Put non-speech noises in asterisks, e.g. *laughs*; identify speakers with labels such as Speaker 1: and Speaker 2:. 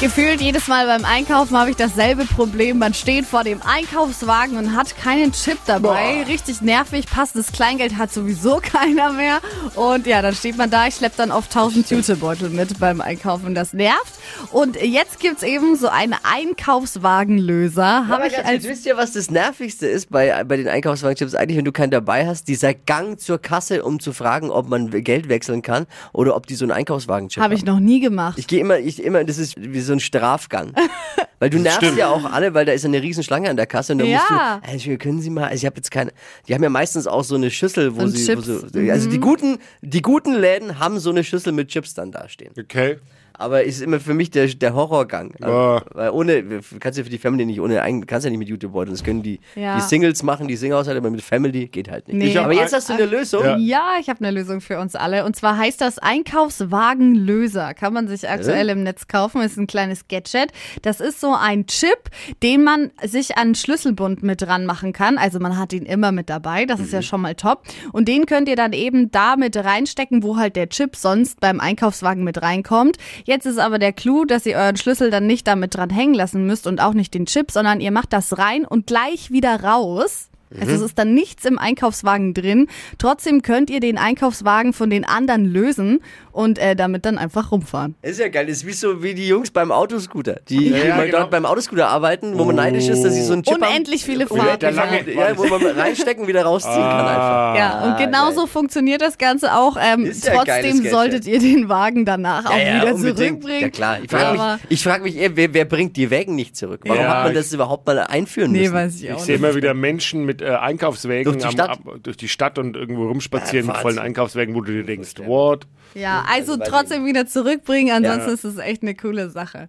Speaker 1: Gefühlt jedes Mal beim Einkaufen habe ich dasselbe Problem. Man steht vor dem Einkaufswagen und hat keinen Chip dabei. Richtig nervig. Passendes Kleingeld hat sowieso *laughs* keiner mehr. Und ja, dann steht man da. Ich schleppe dann oft 1000 Jutebeutel mit beim Einkaufen. Das nervt. Und jetzt gibt's eben so einen Einkaufswagenlöser.
Speaker 2: Aber
Speaker 1: ich als
Speaker 2: wisst ihr, was das Nervigste ist bei, bei den Einkaufswagenchips? Eigentlich, wenn du keinen dabei hast, dieser Gang zur Kasse, um zu fragen, ob man Geld wechseln kann oder ob die so einen Einkaufswagenchip
Speaker 1: habe ich noch nie gemacht.
Speaker 2: Ich gehe immer, ich immer, das ist wie so ein Strafgang. *laughs* Weil du nervst ja auch alle, weil da ist eine riesen Schlange an der Kasse und dann
Speaker 1: Ja.
Speaker 2: musst du, also können Sie mal, also ich habe jetzt keine, die haben ja meistens auch so eine Schüssel, wo
Speaker 1: Und
Speaker 2: sie, wo so, also die guten, die guten Läden haben so eine Schüssel mit Chips dann dastehen.
Speaker 3: Okay.
Speaker 2: Aber ist immer für mich der, der Horrorgang. Also,
Speaker 3: Ah.
Speaker 2: Weil ohne, kannst ja für die Family nicht ohne, kannst ja nicht mit YouTube-Beuteln. Das können die,
Speaker 1: Ja.
Speaker 2: die Singles machen, die Singlehaushalte, aber mit Family geht halt nicht.
Speaker 1: Nee.
Speaker 2: Aber jetzt
Speaker 3: ein-
Speaker 2: hast du eine Lösung.
Speaker 3: Ja.
Speaker 1: Ja, ich habe eine Lösung für uns alle. Und zwar heißt das Einkaufswagenlöser. Kann man sich aktuell im Netz kaufen. Ist ein kleines Gadget. Das ist so ein Chip, den man sich an Schlüsselbund mit dran machen kann. Also man hat ihn immer mit dabei. Das ist ja schon mal top. Und den könnt ihr dann eben da mit reinstecken, wo halt der Chip sonst beim Einkaufswagen mit reinkommt. Jetzt ist aber der Clou, dass ihr euren Schlüssel dann nicht damit dran hängen lassen müsst und auch nicht den Chip, sondern ihr macht das rein und gleich wieder raus. Also es ist dann nichts im Einkaufswagen drin. Trotzdem könnt ihr den Einkaufswagen von den anderen lösen und äh, damit dann einfach rumfahren.
Speaker 2: Ist ja geil. Ist wie so wie die Jungs beim Autoscooter, die,
Speaker 3: ja,
Speaker 2: mal
Speaker 3: genau.
Speaker 2: dort beim Autoscooter arbeiten, wo man neidisch ist, dass sie so einen Chip
Speaker 1: Unendlich viele
Speaker 2: haben. Ja,
Speaker 1: Fahrten.
Speaker 2: ja, wo man reinstecken wieder rausziehen kann einfach.
Speaker 1: Ja, und
Speaker 2: Ah,
Speaker 1: genauso
Speaker 2: geil.
Speaker 1: funktioniert das Ganze auch. Ähm,
Speaker 2: ja
Speaker 1: trotzdem solltet ihr den Wagen danach auch
Speaker 2: Ja, ja,
Speaker 1: wieder
Speaker 2: unbedingt.
Speaker 1: zurückbringen.
Speaker 2: Ja klar. Ich frage mich, ich frag mich eher, wer, wer bringt die Wägen nicht zurück? Warum
Speaker 3: Ja,
Speaker 2: hat man
Speaker 3: ich-
Speaker 2: das überhaupt mal einführen
Speaker 1: Nee,
Speaker 2: müssen?
Speaker 1: weiß ich
Speaker 3: Ich
Speaker 1: auch
Speaker 3: sehe
Speaker 1: nicht.
Speaker 3: immer wieder Menschen mit äh, Einkaufswägen
Speaker 2: Durch die
Speaker 3: am-
Speaker 2: Stadt?
Speaker 3: Ab, durch die Stadt und irgendwo rumspazieren
Speaker 2: Ja,
Speaker 3: mit vollen. Einkaufswägen, wo du dir denkst, what?
Speaker 1: Ja, also
Speaker 2: ich
Speaker 1: trotzdem wieder zurückbringen. Ansonsten
Speaker 2: Ja.
Speaker 1: ist es echt eine coole Sache.